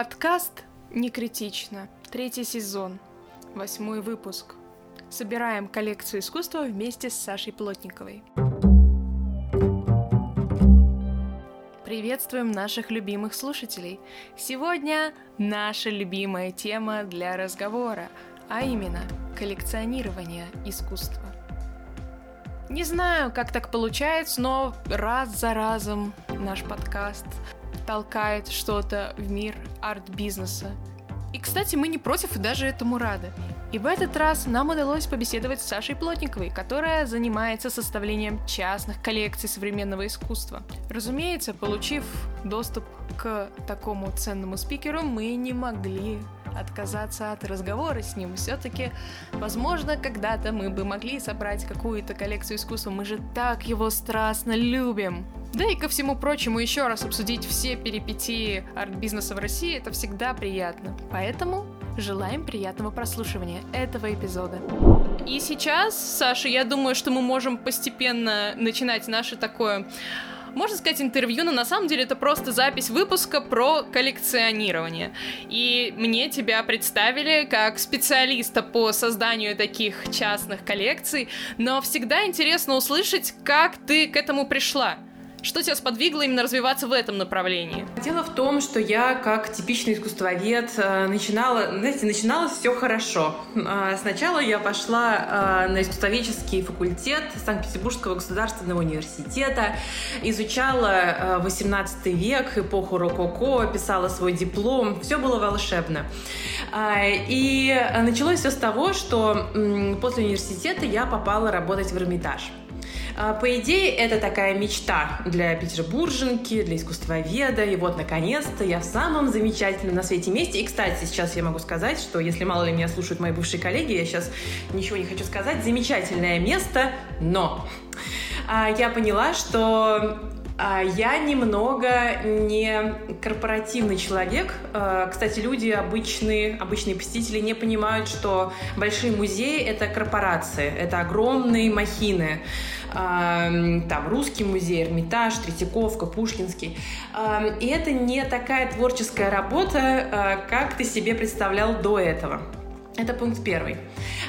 Подкаст «Не критично». Третий сезон. Восьмой выпуск. Собираем коллекцию искусства вместе с Сашей Плотниковой. Приветствуем наших любимых слушателей. Сегодня наша любимая тема для разговора, а именно коллекционирование искусства. Не знаю, как так получается, но раз за разом наш подкаст толкает что-то в мир арт-бизнеса. И, кстати, мы не против и даже этому рады. И в этот раз нам удалось побеседовать с Сашей Плотниковой, которая занимается составлением частных коллекций современного искусства. Разумеется, получив доступ к такому ценному спикеру, мы не могли отказаться от разговора с ним. Все-таки, возможно, когда-то мы бы могли собрать какую-то коллекцию искусства. Мы же так его страстно любим. Да и ко всему прочему, еще раз обсудить все перипетии арт-бизнеса в России это всегда приятно. Поэтому желаем приятного прослушивания этого эпизода. И сейчас, Саша, я думаю, что мы можем постепенно начинать наше такое можно сказать, интервью, но на самом деле это просто запись выпуска про коллекционирование. И мне тебя представили как специалиста по созданию таких частных коллекций, но всегда интересно услышать, как ты к этому пришла. Что тебя сподвигло именно развиваться в этом направлении? Дело в том, что я, как типичный искусствовед, э, начинала, знаете, начиналось все хорошо. Э, сначала я пошла э, на искусствоведческий факультет Санкт-Петербургского государственного университета, изучала 18 век, эпоху рококо, писала свой диплом, все было волшебно. И началось все с того, что после университета я попала работать в Эрмитаж. А, по идее, это такая мечта для петербурженки, для искусствоведа. И вот, наконец-то, я в самом замечательном на свете месте. И, кстати, сейчас я могу сказать, что если мало ли меня слушают мои бывшие коллеги, я сейчас ничего не хочу сказать. Замечательное место, но а, я поняла, что я немного не корпоративный человек. Кстати, люди обычные, обычные посетители не понимают, что большие музеи — это корпорации, это огромные махины там Русский музей, Эрмитаж, Третьяковка, Пушкинский. И это не такая творческая работа, а, как ты себе представлял до этого. Это пункт первый.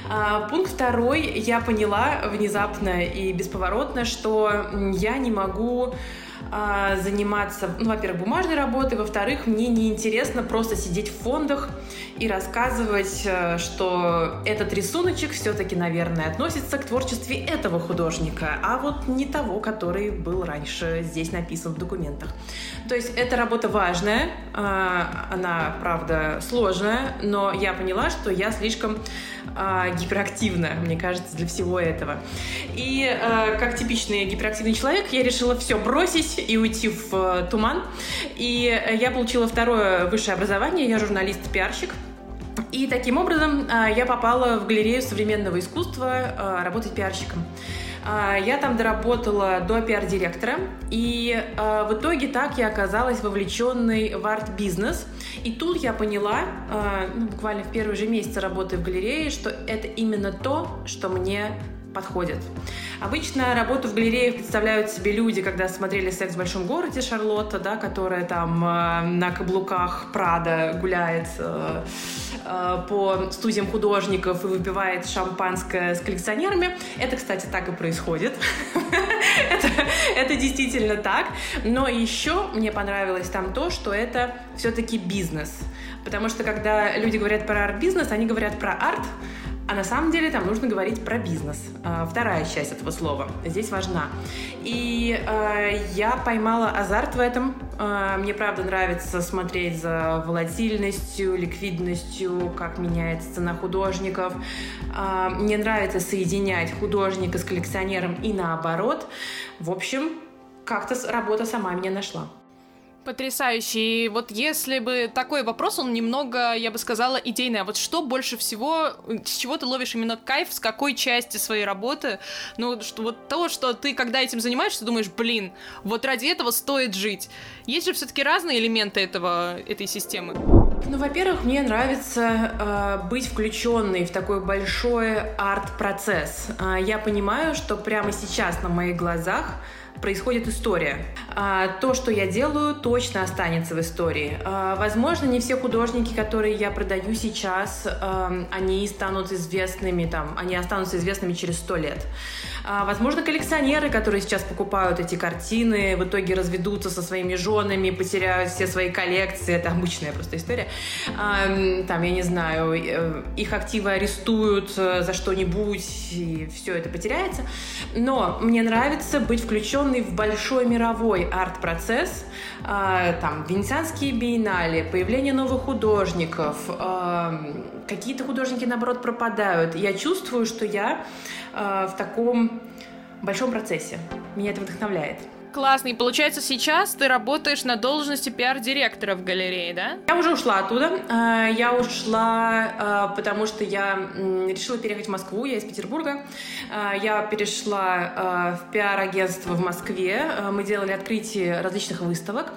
А, пункт второй. Я поняла внезапно и бесповоротно, что я не могу а, заниматься, ну, во-первых, бумажной работой, во-вторых, мне неинтересно просто сидеть в фондах и рассказывать, э, что этот рисуночек все-таки, наверное, относится к творчеству этого художника, а вот не того, который был раньше здесь написан в документах. То есть эта работа важная, а, она, правда, сложная, но я поняла, что я слишком а, гиперактивна, мне кажется, для всего этого. И а, как типичный гиперактивный человек, я решила все бросить и уйти в э, туман. И я получила второе высшее образование, я журналист-пиарщик. И таким образом а, я попала в галерею современного искусства работать пиарщиком. Я там доработала до пиар-директора, и в итоге так я оказалась вовлеченной в арт-бизнес. И тут я поняла, ну, буквально в первый же месяц работы в галерее, что это именно то, что мне подходит. Обычно работу в галереях представляют себе люди, когда смотрели «Секс в большом городе» Шарлотта, да, которая там э, на каблуках Прада гуляет э, э, по студиям художников и выпивает шампанское с коллекционерами. Это, кстати, так и происходит. это, это действительно так. Но еще мне понравилось там то, что это все-таки бизнес. Потому что когда люди говорят про арт-бизнес, они говорят про арт, а на самом деле там нужно говорить про бизнес. А, вторая часть этого слова здесь важна. И э, я поймала азарт в этом. Э, мне правда нравится смотреть за волатильностью, ликвидностью, как меняется цена художников. Мне нравится соединять художника с коллекционером и наоборот. В общем, как-то работа сама меня нашла. Потрясающий. И вот если бы такой вопрос, он немного, я бы сказала, идейный. А вот что больше всего, с чего ты ловишь именно кайф, с какой части своей работы? Ну, что, вот то, что ты, когда этим занимаешься, думаешь, блин, вот ради этого стоит жить. Есть же все-таки разные элементы этого, этой системы. Ну, во-первых, мне нравится э, быть включенной в такой большой арт-процесс. Э, я понимаю, что прямо сейчас на моих глазах происходит история. а, то, что я делаю, точно останется в истории. А, возможно, не все художники, которые я продаю сейчас, они станут известными, там, они останутся известными через сто лет. А, возможно, коллекционеры, которые сейчас покупают эти картины, в итоге разведутся со своими женами, потеряют все свои коллекции. Это обычная просто история. Там, я не знаю, э, их активы арестуют э, за что-нибудь, и все это потеряется. Но мне нравится быть включенной в большой мировой арт-процесс, а, там, венецианские биеннале, появление новых художников, какие-то художники, наоборот, пропадают. Я чувствую, что я в таком большом процессе. Меня это вдохновляет. Классно. И получается, сейчас ты работаешь на должности пиар-директора в галерее, да? Я уже ушла оттуда. А, я ушла, а, потому что я решила переехать в Москву. Я из Петербурга. Я перешла в пиар-агентство в Москве. Мы делали открытие различных выставок.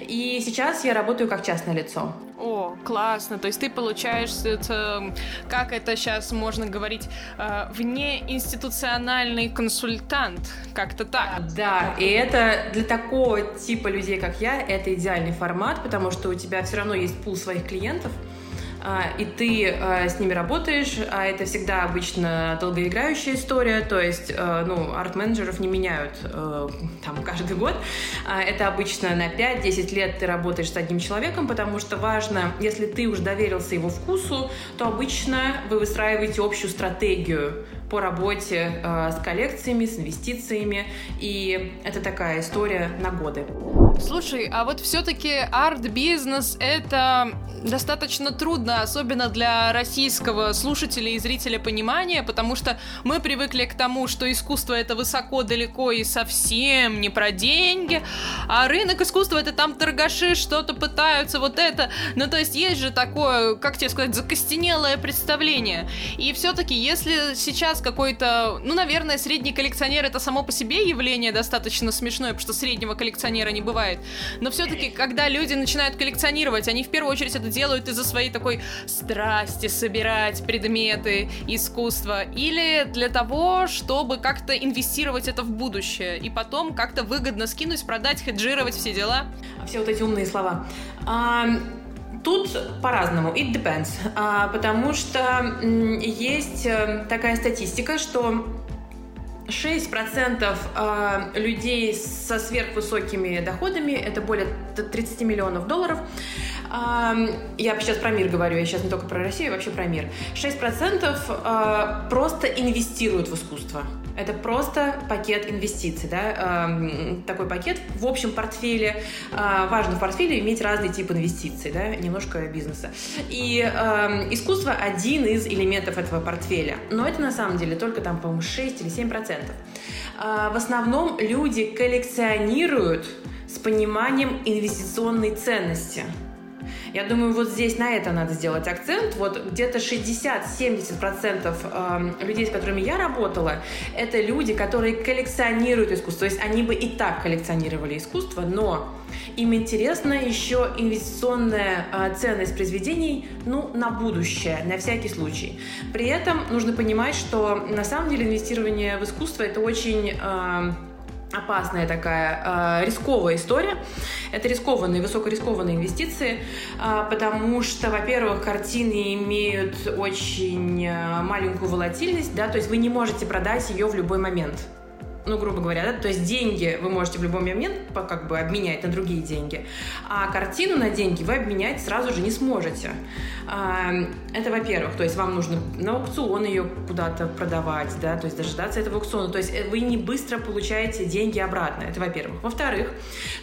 И сейчас я работаю как частное лицо. О, классно. То есть ты получаешь, это, как это сейчас можно говорить, э, внеинституциональный консультант, как-то так. Да, и это для такого типа людей, как я, это идеальный формат, потому что у тебя все равно есть пул своих клиентов, а, и ты а, с ними работаешь, а это всегда обычно долгоиграющая история, то есть, а, ну, арт-менеджеров не меняют там каждый год. Это обычно на 5-10 лет ты работаешь с одним человеком, потому что важно, если ты уже доверился его вкусу, то обычно вы выстраиваете общую стратегию по работе э, с коллекциями, с инвестициями, и это такая история на годы. Слушай, а вот все-таки арт-бизнес это достаточно трудно, особенно для российского слушателя и зрителя понимания, потому что мы привыкли к тому, что искусство это высоко, далеко и совсем не про деньги, а рынок искусства это там торгаши что-то пытаются, вот это. Ну, то есть есть же такое, как тебе сказать, закостенелое представление. И все-таки, если сейчас какой-то, ну, наверное, средний коллекционер это само по себе явление достаточно смешное, потому что среднего коллекционера не бывает. Но все-таки, когда люди начинают коллекционировать, они в первую очередь это делают из-за своей такой страсти собирать предметы искусства или для того, чтобы как-то инвестировать это в будущее и потом как-то выгодно скинуть, продать, хеджировать все дела. Все вот эти умные слова. А, Тут по-разному, it depends, а, потому что есть э, такая статистика, что 6% а, людей со сверхвысокими доходами, это более 30 миллионов долларов, я сейчас про мир говорю, я сейчас не только про Россию, вообще про мир. 6% а, просто инвестируют в искусство. Это просто пакет инвестиций, да, такой пакет в общем портфеле. А, важно в портфеле иметь разный тип инвестиций, да, немножко бизнеса. И искусство один из элементов этого портфеля. Но это на самом деле только там, по-моему, 6 или 7 процентов. А, в основном люди коллекционируют с пониманием инвестиционной ценности – я думаю, вот здесь на это надо сделать акцент. Вот где-то 60-70% эм, людей, с которыми я работала, это люди, которые коллекционируют искусство. То есть они бы и так коллекционировали искусство, но им интересна еще инвестиционная э, ценность произведений ну, на будущее, на всякий случай. При этом нужно понимать, что на самом деле инвестирование в искусство это очень э, опасная такая э, рисковая история. Это рискованные, высокорискованные инвестиции, э, потому что, во-первых, картины имеют очень э, маленькую волатильность, да, то есть вы не можете продать ее в любой момент ну, грубо говоря, да, то есть деньги вы можете в любой момент как бы обменять на другие деньги, а картину на деньги вы обменять сразу же не сможете. Это, во-первых, то есть вам нужно на аукцион ее куда-то продавать, да, то есть дожидаться этого аукциона, то есть э, вы не быстро получаете деньги обратно, это во-первых. Во-вторых,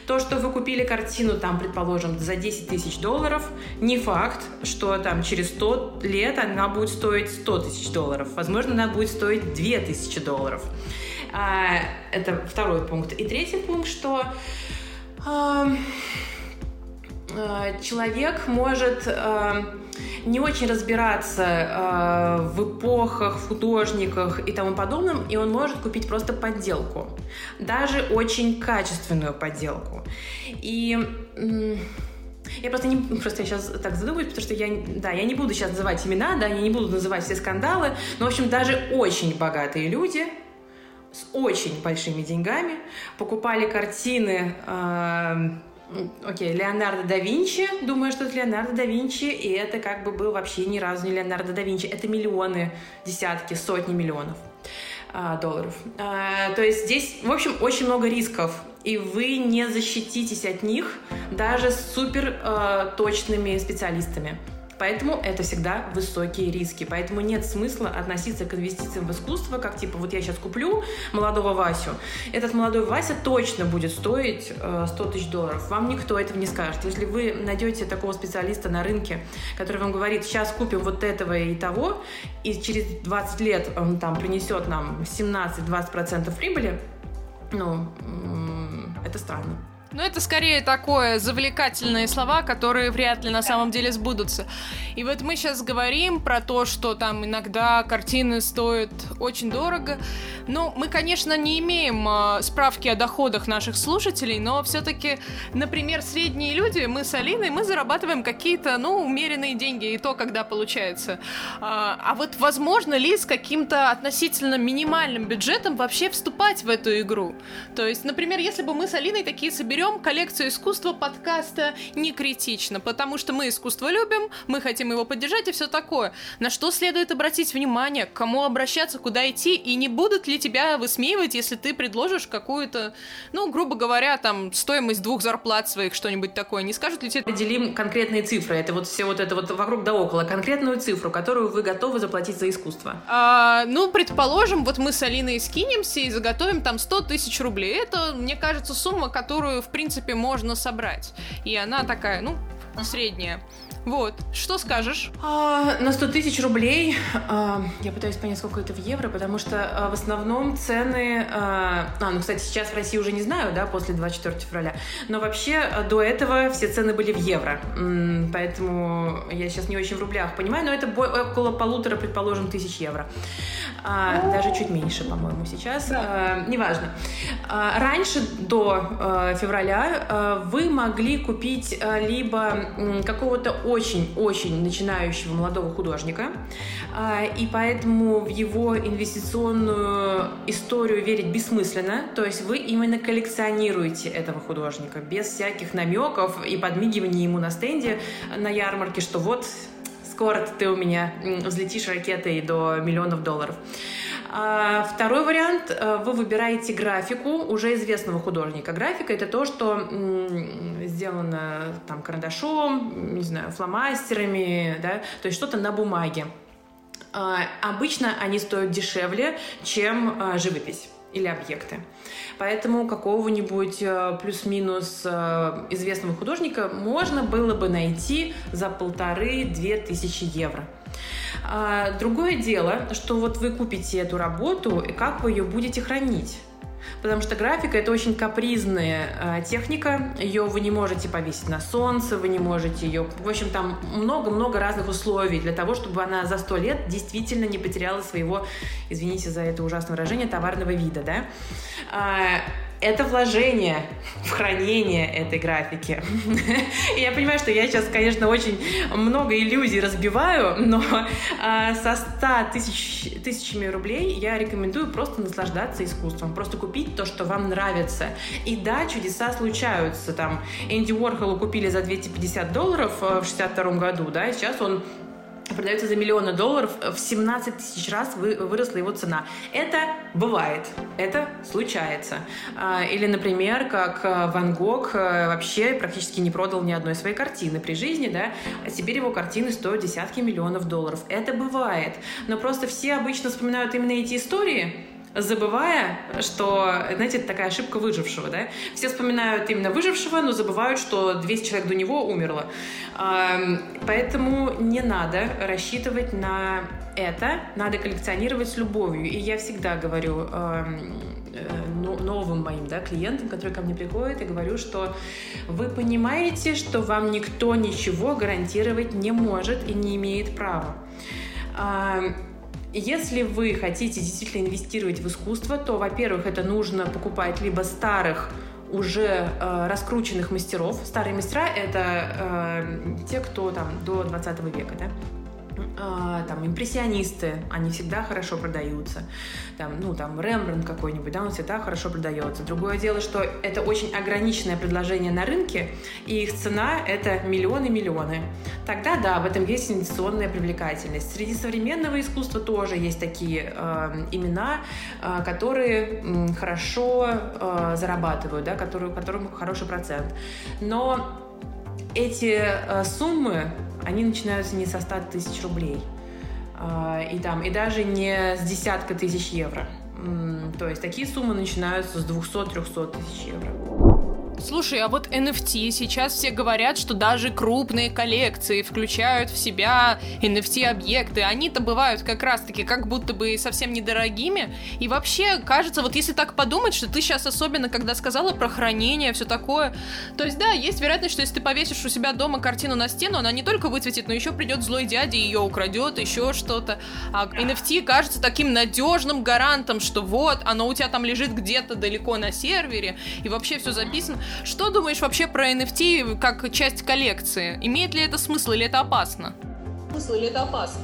то, что вы купили картину там, предположим, за 10 тысяч долларов, не факт, что там через 100 лет она будет стоить 100 тысяч долларов. Возможно, она будет стоить 2000 долларов. А, это второй пункт. И третий пункт, что а, человек может не очень разбираться в эпохах, художниках и тому подобном, и он может купить просто подделку. Даже очень качественную подделку. И я просто не просто я сейчас так задумываюсь, потому что я, да, я не буду сейчас называть имена, да, я не буду называть все скандалы, но, в общем, даже очень богатые люди с очень большими деньгами, покупали картины э, Окей, okay, Леонардо да Винчи, думаю, что это Леонардо да Винчи, и это как бы был вообще ни разу не Леонардо да Винчи, это миллионы, десятки, сотни миллионов а, долларов. А, то есть здесь, в общем, очень много рисков, и вы не защититесь от них даже с супер а, точными специалистами. Поэтому это всегда высокие риски. Поэтому нет смысла относиться к инвестициям в искусство, как типа вот я сейчас куплю молодого Васю. Этот молодой Вася точно будет стоить э, 100 тысяч долларов. Вам никто этого не скажет. Если вы найдете такого специалиста на рынке, который вам говорит, сейчас купим вот этого и того, и через 20 лет он там принесет нам 17-20% прибыли, ну, это странно. Ну, это скорее такое завлекательные слова, которые вряд ли на самом деле сбудутся. И вот мы сейчас говорим про то, что там иногда картины стоят очень дорого. Ну, мы, конечно, не имеем э, справки о доходах наших слушателей, но все-таки, например, средние люди, мы с Алиной, мы зарабатываем какие-то, ну, умеренные деньги, и то, когда получается. А, а вот возможно ли с каким-то относительно минимальным бюджетом вообще вступать в эту игру? То есть, например, если бы мы с Алиной такие соберем берем коллекцию искусства подкаста не критично, потому что мы искусство любим, мы хотим его поддержать и все такое. На что следует обратить внимание, к кому обращаться, куда идти, и не будут ли тебя высмеивать, если ты предложишь какую-то, ну, грубо говоря, там, стоимость двух зарплат своих, что-нибудь такое. Не скажут ли тебе... Определим конкретные цифры. Это вот все вот это вот вокруг да около. Конкретную цифру, которую вы готовы заплатить за искусство. А, ну, предположим, вот мы с Алиной скинемся и заготовим там 100 тысяч рублей. Это, мне кажется, сумма, которую, в принципе, можно собрать. И она такая, ну, средняя. Вот, что скажешь? А, на 100 тысяч рублей, а, я пытаюсь понять, сколько это в евро, потому что а, в основном цены... А, а, ну, кстати, сейчас в России уже не знаю, да, после 24 февраля, но вообще а, до этого все цены были в евро, поэтому я сейчас не очень в рублях понимаю, но это около полутора, предположим, тысяч евро. А, даже чуть меньше, по-моему, сейчас. Да. А, неважно. А, раньше, до а, февраля, а, вы могли купить а, либо какого-то очень-очень начинающего молодого художника, а, и поэтому в его инвестиционную историю верить бессмысленно, то есть вы именно коллекционируете этого художника без всяких намеков и подмигивания ему на стенде на ярмарке, что вот скоро ты у меня взлетишь ракетой до миллионов долларов. А второй вариант, э, вы выбираете графику уже известного художника. Графика это то, что сделано там карандашом, не знаю, фломастерами, да, то есть что-то на бумаге. А, обычно они стоят дешевле, чем а, живопись или объекты. Поэтому какого-нибудь э, плюс-минус э, известного художника можно было бы найти за полторы-две тысячи евро. А, другое дело, что вот вы купите эту работу, и как вы ее будете хранить. Потому что графика это очень капризная э, техника. Ее вы не можете повесить на солнце, вы не можете ее. В общем, там много-много разных условий для того, чтобы она за сто лет действительно не потеряла своего, извините за это ужасное выражение, товарного вида. Да? А, это вложение в хранение этой графики. Я понимаю, что я сейчас, конечно, очень много иллюзий разбиваю, но э, со 100 тысяч, тысячами рублей я рекомендую просто наслаждаться искусством, просто купить то, что вам нравится. И да, чудеса случаются. Там Энди Уорхолу купили за 250 долларов э, в 62 году, да, и сейчас он продается за миллионы долларов, в 17 тысяч раз вы, выросла его цена. Это бывает, это случается. А, или, например, как э, Ван Гог э, вообще практически не продал ни одной своей картины при жизни, да, а теперь его картины стоят десятки миллионов долларов. Это бывает. Но просто все обычно вспоминают именно эти истории, забывая, что, знаете, это такая ошибка выжившего, да? Все вспоминают именно выжившего, но забывают, что 200 человек до него умерло. Поэтому не надо рассчитывать на это, надо коллекционировать с любовью. И я всегда говорю э, новым моим да, клиентам, которые ко мне приходят, и говорю, что вы понимаете, что вам никто ничего гарантировать не может и не имеет права. Если вы хотите действительно инвестировать в искусство, то, во-первых, это нужно покупать либо старых уже э, раскрученных мастеров. Старые мастера — это э, те, кто там до 20 века, да? А, там импрессионисты, они всегда хорошо продаются. Там, ну, там Рембрандт какой-нибудь, да, он всегда хорошо продается. Другое дело, что это очень ограниченное предложение на рынке, и их цена — это миллионы-миллионы. Тогда, да, в этом есть инвестиционная привлекательность. Среди современного искусства тоже есть такие э, имена, э, которые э, хорошо э, зарабатывают, да, которые, которым хороший процент. Но эти э, суммы они начинаются не со 100 тысяч рублей, а, и, там, и даже не с десятка тысяч евро. То есть такие суммы начинаются с 200-300 тысяч евро. Слушай, а вот NFT сейчас все говорят, что даже крупные коллекции включают в себя NFT-объекты. Они-то бывают как раз-таки как будто бы совсем недорогими. И вообще, кажется, вот если так подумать, что ты сейчас особенно, когда сказала про хранение, все такое, то есть да, есть вероятность, что если ты повесишь у себя дома картину на стену, она не только выцветит, но еще придет злой дядя и ее украдет, еще что-то. А NFT кажется таким надежным гарантом, что вот, оно у тебя там лежит где-то далеко на сервере, и вообще все записано. Что думаешь вообще про NFT как часть коллекции? Имеет ли это смысл или это опасно? Смысл или это опасно?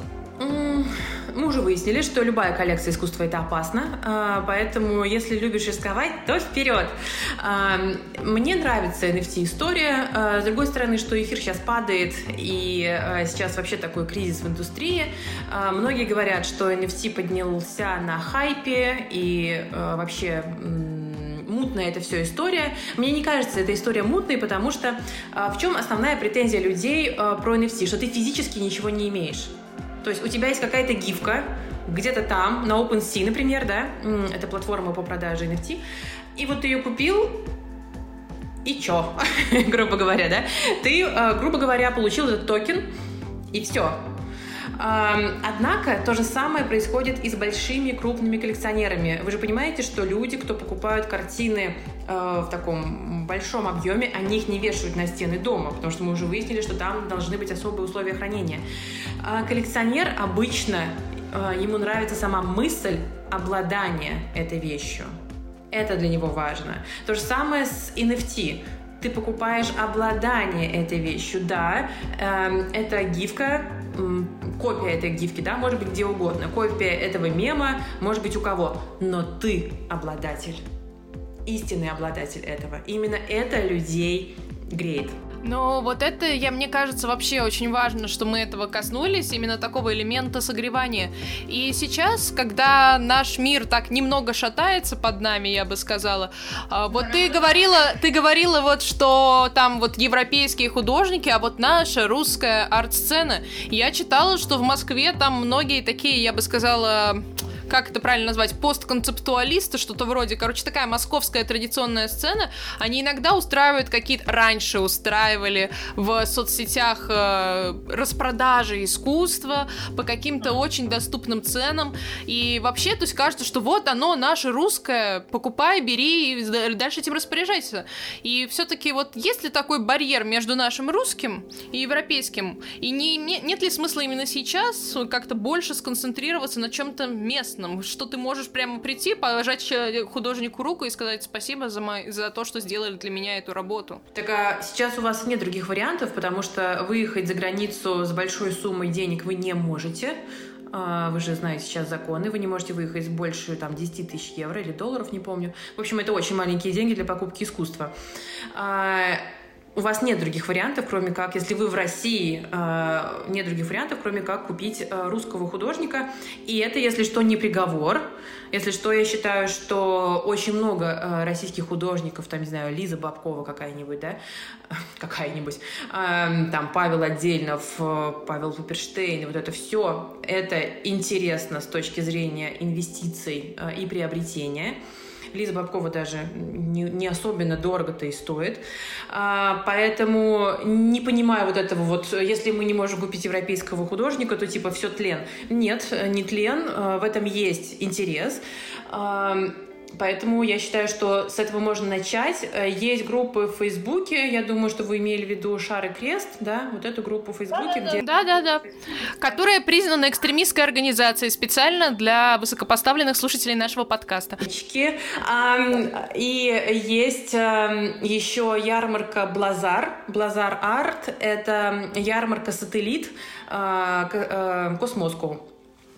Мы уже выяснили, что любая коллекция искусства это опасно, а, поэтому если любишь рисковать, то вперед. А, мне нравится NFT-история. А, с другой стороны, что эфир сейчас падает, и сейчас вообще такой кризис в индустрии. Многие говорят, что NFT поднялся на хайпе, и вообще мутная это все история. Мне не кажется эта история мутной, потому что а, в чем основная претензия людей а, про NFT? Что ты физически ничего не имеешь. То есть у тебя есть какая-то гифка, где-то там, на OpenSea, например, да, это платформа по продаже NFT, и вот ты ее купил, и чё, грубо говоря, да? Ты, а, грубо говоря, получил этот токен, и все. Однако то же самое происходит и с большими крупными коллекционерами. Вы же понимаете, что люди, кто покупают картины э, в таком большом объеме, они их не вешают на стены дома, потому что мы уже выяснили, что там должны быть особые условия хранения. А коллекционер обычно, э, ему нравится сама мысль обладания этой вещью. Это для него важно. То же самое с NFT ты покупаешь обладание этой вещью. Да, э, это гифка, копия этой гифки, да, может быть где угодно. Копия этого мема может быть у кого. Но ты обладатель. Истинный обладатель этого. Именно это людей греет. Но вот это, я, мне кажется, вообще очень важно, что мы этого коснулись, именно такого элемента согревания. И сейчас, когда наш мир так немного шатается под нами, я бы сказала, а, вот ты говорила, ты говорила вот, что там вот европейские художники, а вот наша русская арт-сцена, я читала, что в Москве там многие такие, я бы сказала, как это правильно назвать, постконцептуалисты, что-то вроде, короче, такая московская традиционная сцена, они иногда устраивают какие-то, раньше устраивали в соцсетях э, распродажи искусства по каким-то очень доступным ценам, и вообще, то есть кажется, что вот оно, наше русское, покупай, бери, и дальше этим распоряжайся. И все-таки вот есть ли такой барьер между нашим русским и европейским, и не, не, нет ли смысла именно сейчас как-то больше сконцентрироваться на чем-то местном, интересным, что ты можешь прямо прийти, положить художнику руку и сказать спасибо за, мой, за то, что сделали для меня эту работу. Так а сейчас у вас нет других вариантов, потому что выехать за границу с большой суммой денег вы не можете. А, вы же знаете сейчас законы, вы не можете выехать больше там, 10 тысяч евро или долларов, не помню. В общем, это очень маленькие деньги для покупки искусства. У вас нет других вариантов, кроме как, если вы в России, э, нет других вариантов, кроме как купить э, русского художника. И это, если что, не приговор. Если что, я считаю, что очень много э, российских художников, там, не знаю, Лиза Бабкова какая-нибудь, да, какая-нибудь, э, там, Павел Отдельнов, Павел Пуперштейн, вот это все, это интересно с точки зрения инвестиций и приобретения. Лиза Бабкова даже не, не особенно дорого-то и стоит. А, поэтому не понимаю вот этого вот, если мы не можем купить европейского художника, то типа все тлен. Нет, не тлен, а, в этом есть интерес. Поэтому я считаю, что с этого можно начать. Э, есть группы в Фейсбуке, я думаю, что вы имели в виду Шар и Крест, да, вот эту группу в Фейсбуке, где... Да-да-да, которая признана экстремистской организацией специально для высокопоставленных слушателей нашего подкаста. И есть еще ярмарка Блазар, Блазар Арт, это ярмарка сателлит а, э, Космоску.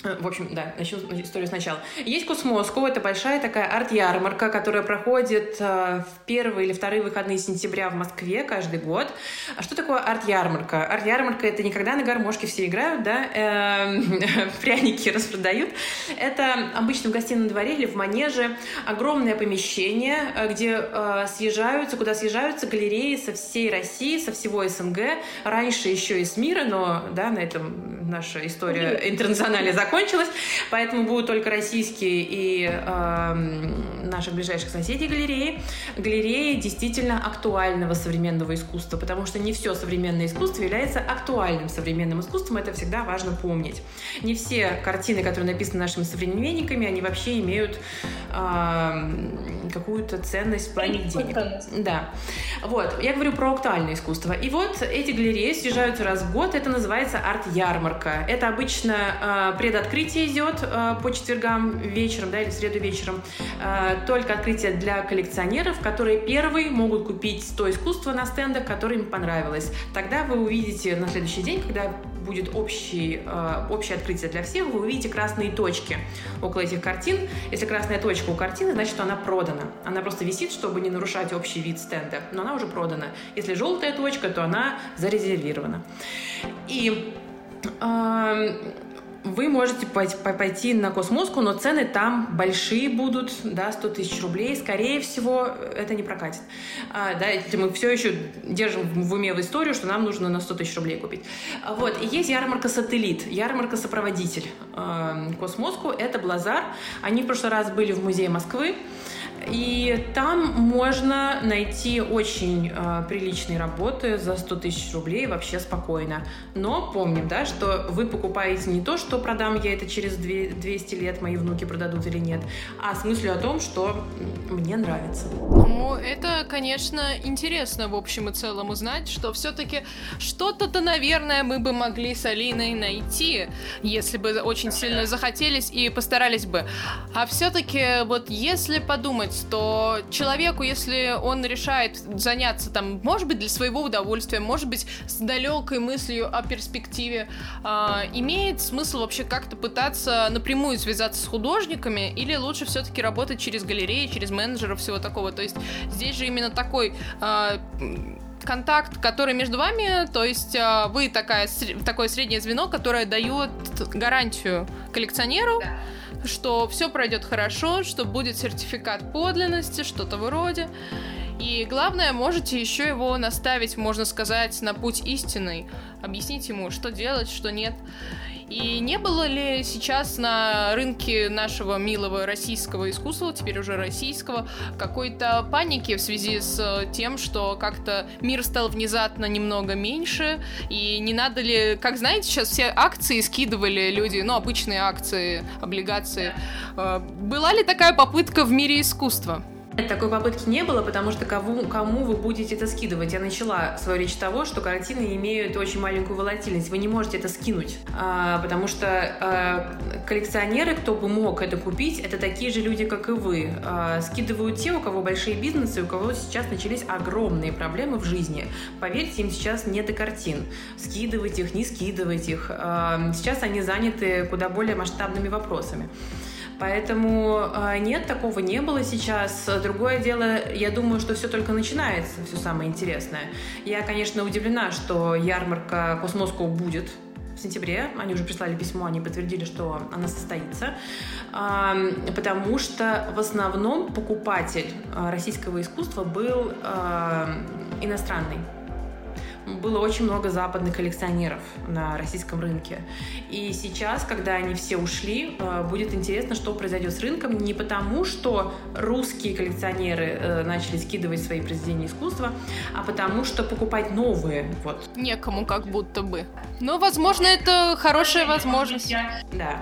Э, в общем, да, начну историю сначала. Есть Космоску, это большая такая арт-ярмарка, которая проходит э, в первые или вторые выходные сентября в Москве каждый год. А что такое арт-ярмарка? Арт-ярмарка — это не когда на гармошке все играют, да, эм, пряники распродают. Это обычно в гостином дворе или в манеже огромное помещение, э, где съезжаются, куда съезжаются галереи со всей России, со всего СНГ, раньше еще из мира, но, да, на этом наша история интернациональная закончилась закончилась, поэтому будут только российские и э, наших ближайших соседей галереи. Галереи действительно актуального современного искусства, потому что не все современное искусство является актуальным современным искусством, это всегда важно помнить. Не все картины, которые написаны нашими современниками, они вообще имеют э, какую-то ценность в плане денег. Да. Вот, я говорю про актуальное искусство. И вот эти галереи съезжаются раз в год, это называется арт-ярмарка. Это обычно э, предоткрытие открытие идет э, по четвергам вечером, да, или в среду вечером. Э, только открытие для коллекционеров, которые первые могут купить то искусство на стендах, которое им понравилось. Тогда вы увидите на следующий день, когда будет общий, э, общее открытие для всех, вы увидите красные точки около этих картин. Если красная точка у картины, значит, она продана. Она просто висит, чтобы не нарушать общий вид стенда, но она уже продана. Если желтая точка, то она зарезервирована. И э, вы можете пойти на Космоску, но цены там большие будут, да, 100 тысяч рублей. Скорее всего, это не прокатит. А, да, мы все еще держим в уме в историю, что нам нужно на 100 тысяч рублей купить. Вот. И есть ярмарка «Сателлит», ярмарка «Сопроводитель». А, Космоску — это Блазар. Они в прошлый раз были в музее Москвы. И там можно найти очень э, приличные работы за 100 тысяч рублей вообще спокойно. Но помним, да, что вы покупаете не то, что продам я это через 200 лет, мои внуки продадут или нет, а с мыслью о том, что мне нравится. Ну, это, конечно, интересно в общем и целом узнать, что все-таки что-то-то, наверное, мы бы могли с Алиной найти, если бы очень сильно захотелись и постарались бы. А все-таки вот если подумать, что человеку, если он решает заняться там, может быть, для своего удовольствия, может быть, с далекой мыслью о перспективе, э, имеет смысл вообще как-то пытаться напрямую связаться с художниками, или лучше все-таки работать через галереи, через менеджеров, всего такого. То есть здесь же именно такой э, контакт, который между вами, то есть э, вы такая, такое среднее звено, которое дает гарантию коллекционеру, да что все пройдет хорошо, что будет сертификат подлинности, что-то вроде. И главное, можете еще его наставить, можно сказать, на путь истинный, объяснить ему, что делать, что нет. И не было ли сейчас на рынке нашего милого российского искусства, теперь уже российского, какой-то паники в связи с тем, что как-то мир стал внезапно немного меньше, и не надо ли, как знаете, сейчас все акции скидывали люди, ну, обычные акции, облигации. Э, была ли такая попытка в мире искусства? Такой попытки не было, потому что кому, кому вы будете это скидывать? Я начала свою речь того, что картины имеют очень маленькую волатильность. Вы не можете это скинуть, а, потому что а, коллекционеры, кто бы мог это купить, это такие же люди, как и вы. А, скидывают те, у кого большие бизнесы, у кого сейчас начались огромные проблемы в жизни. Поверьте, им сейчас нет и картин. Скидывать их, не скидывать их. А, сейчас они заняты куда более масштабными вопросами. Поэтому а, нет, такого не было сейчас. Другое дело, я думаю, что все только начинается, все самое интересное. Я, конечно, удивлена, что ярмарка Космоско будет в сентябре. Они уже прислали письмо, они подтвердили, что она состоится. Потому что в основном покупатель а, российского искусства был иностранный было очень много западных коллекционеров на российском рынке. И сейчас, когда они все ушли, э, будет интересно, что произойдет с рынком. Не потому, что русские коллекционеры э, начали скидывать свои произведения искусства, а потому, что покупать новые. Вот. Некому как будто бы. Но, возможно, это хорошая возможность. Да.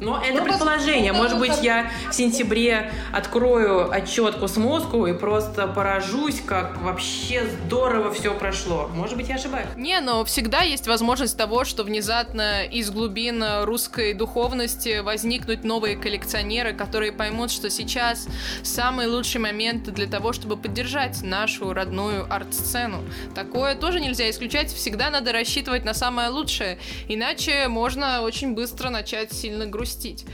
Но это ну, предположение. Может быть, я в сентябре открою отчет Космоску и просто поражусь, как вообще здорово все прошло. Может быть, я ошибаюсь. Не, но всегда есть возможность того, что внезапно из глубин русской духовности возникнут новые коллекционеры, которые поймут, что сейчас самый лучший момент для того, чтобы поддержать нашу родную арт-сцену. Такое тоже нельзя исключать. Всегда надо рассчитывать на самое лучшее. Иначе можно очень быстро начать сильно грустить грустить.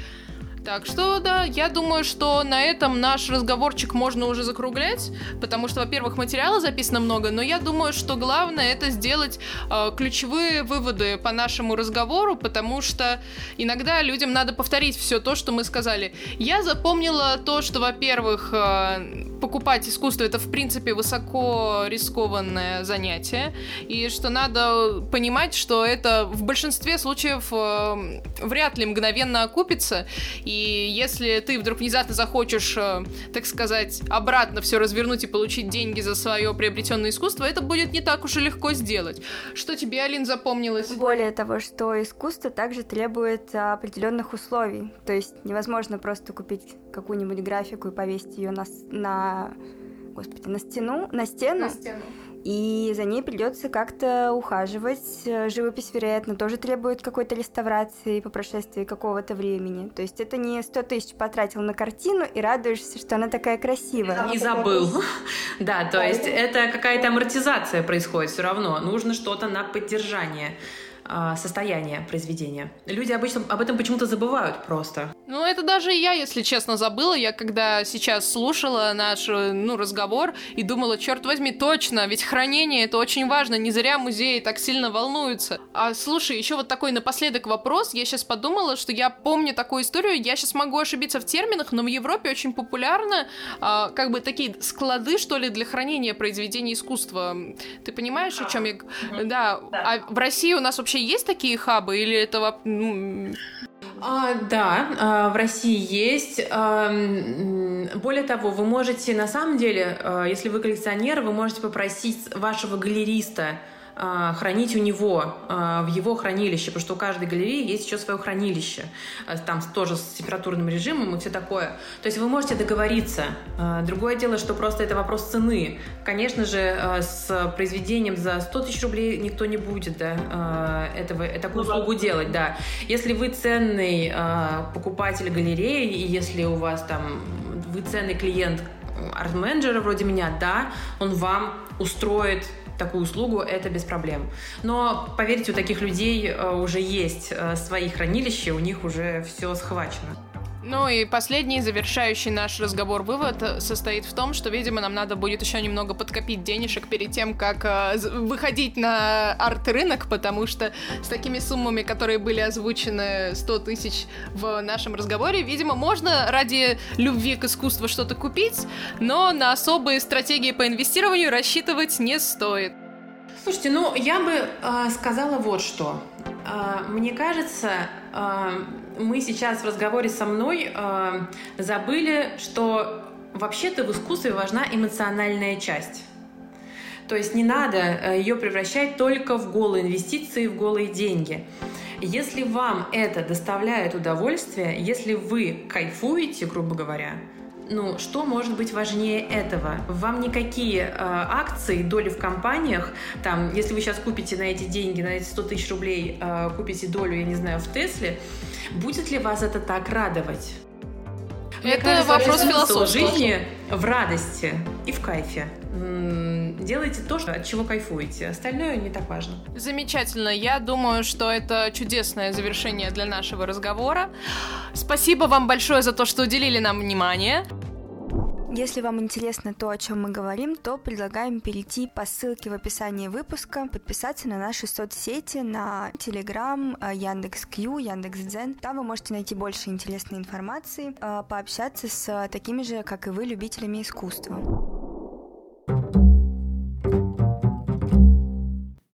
Так что, да, я думаю, что на этом наш разговорчик можно уже закруглять, потому что, во-первых, материала записано много, но я думаю, что главное это сделать э, ключевые выводы по нашему разговору, потому что иногда людям надо повторить все то, что мы сказали. Я запомнила то, что, во-первых, э, покупать искусство это, в принципе, высоко рискованное занятие, и что надо понимать, что это в большинстве случаев э, вряд ли мгновенно окупится, и и если ты вдруг внезапно захочешь, э, так сказать, обратно все развернуть и получить деньги за свое приобретенное искусство, это будет не так уж и легко сделать. Что тебе, Алин, запомнилось? Более того, что искусство также требует определенных условий. То есть невозможно просто купить какую-нибудь графику и повесить ее на, на господи, на стену, на стену. На стену и за ней придется как-то ухаживать. Живопись, вероятно, тоже требует какой-то реставрации по прошествии какого-то времени. То есть это не 100 тысяч потратил на картину и радуешься, что она такая красивая. И забыл. Да, то есть это какая-то амортизация происходит все равно. Нужно что-то на поддержание. А, состояние произведения. Люди обычно об этом почему-то забывают просто. Ну, это даже я, если честно, забыла. Я когда сейчас слушала наш ну, разговор и думала, черт возьми, точно, ведь хранение это очень важно, не зря музеи так сильно волнуются. А слушай, еще вот такой напоследок вопрос. Я сейчас подумала, что я помню такую историю, я сейчас могу ошибиться в терминах, но в Европе очень популярно а, как бы такие склады, что ли, для хранения произведений искусства. Ты понимаешь, о чем я... Да. А в России у нас вообще вообще есть такие хабы или это... Ну... А, да, а, в России есть. А, более того, вы можете, на самом деле, а, если вы коллекционер, вы можете попросить вашего галериста хранить у него, а, в его хранилище, потому что у каждой галереи есть еще свое хранилище, а, там тоже с температурным режимом и все такое. То есть вы можете договориться. Другое дело, что просто это вопрос цены. Конечно же, с произведением за 100 тысяч рублей никто не будет да, этого, такую ну услугу делать. Да. Если вы ценный покупатель галереи, и если у вас там вы ценный клиент арт-менеджера вроде меня, да, он вам устроит такую услугу, это без проблем. Но, поверьте, у таких людей э, уже есть э, свои хранилища, у них уже все схвачено. Ну и последний, завершающий наш разговор вывод состоит в том, что, видимо, нам надо будет еще немного подкопить денежек перед тем, как э, выходить на арт-рынок, потому что с такими суммами, которые были озвучены 100 тысяч в нашем разговоре, видимо, можно ради любви к искусству что-то купить, но на особые стратегии по инвестированию рассчитывать не стоит. Слушайте, ну я бы э, сказала вот что. Э, мне кажется, э, мы сейчас в разговоре со мной э, забыли, что вообще-то в искусстве важна эмоциональная часть. То есть не надо э, ее превращать только в голые инвестиции, в голые деньги. Если вам это доставляет удовольствие, если вы кайфуете, грубо говоря, ну, что может быть важнее этого? Вам никакие э, акции, доли в компаниях, там, если вы сейчас купите на эти деньги, на эти 100 тысяч рублей, э, купите долю, я не знаю, в Тесле, будет ли вас это так радовать? Мне это кажется, вопрос философии. жизни в радости и в кайфе. Делайте то, от чего кайфуете. Остальное не так важно. Замечательно. Я думаю, что это чудесное завершение для нашего разговора. Спасибо вам большое за то, что уделили нам внимание. Если вам интересно то, о чем мы говорим, то предлагаем перейти по ссылке в описании выпуска, подписаться на наши соцсети, на Telegram, э, Яндекс.Кью, Яндекс.Дзен. Там вы можете найти больше интересной информации, э, пообщаться с такими же, как и вы, любителями искусства.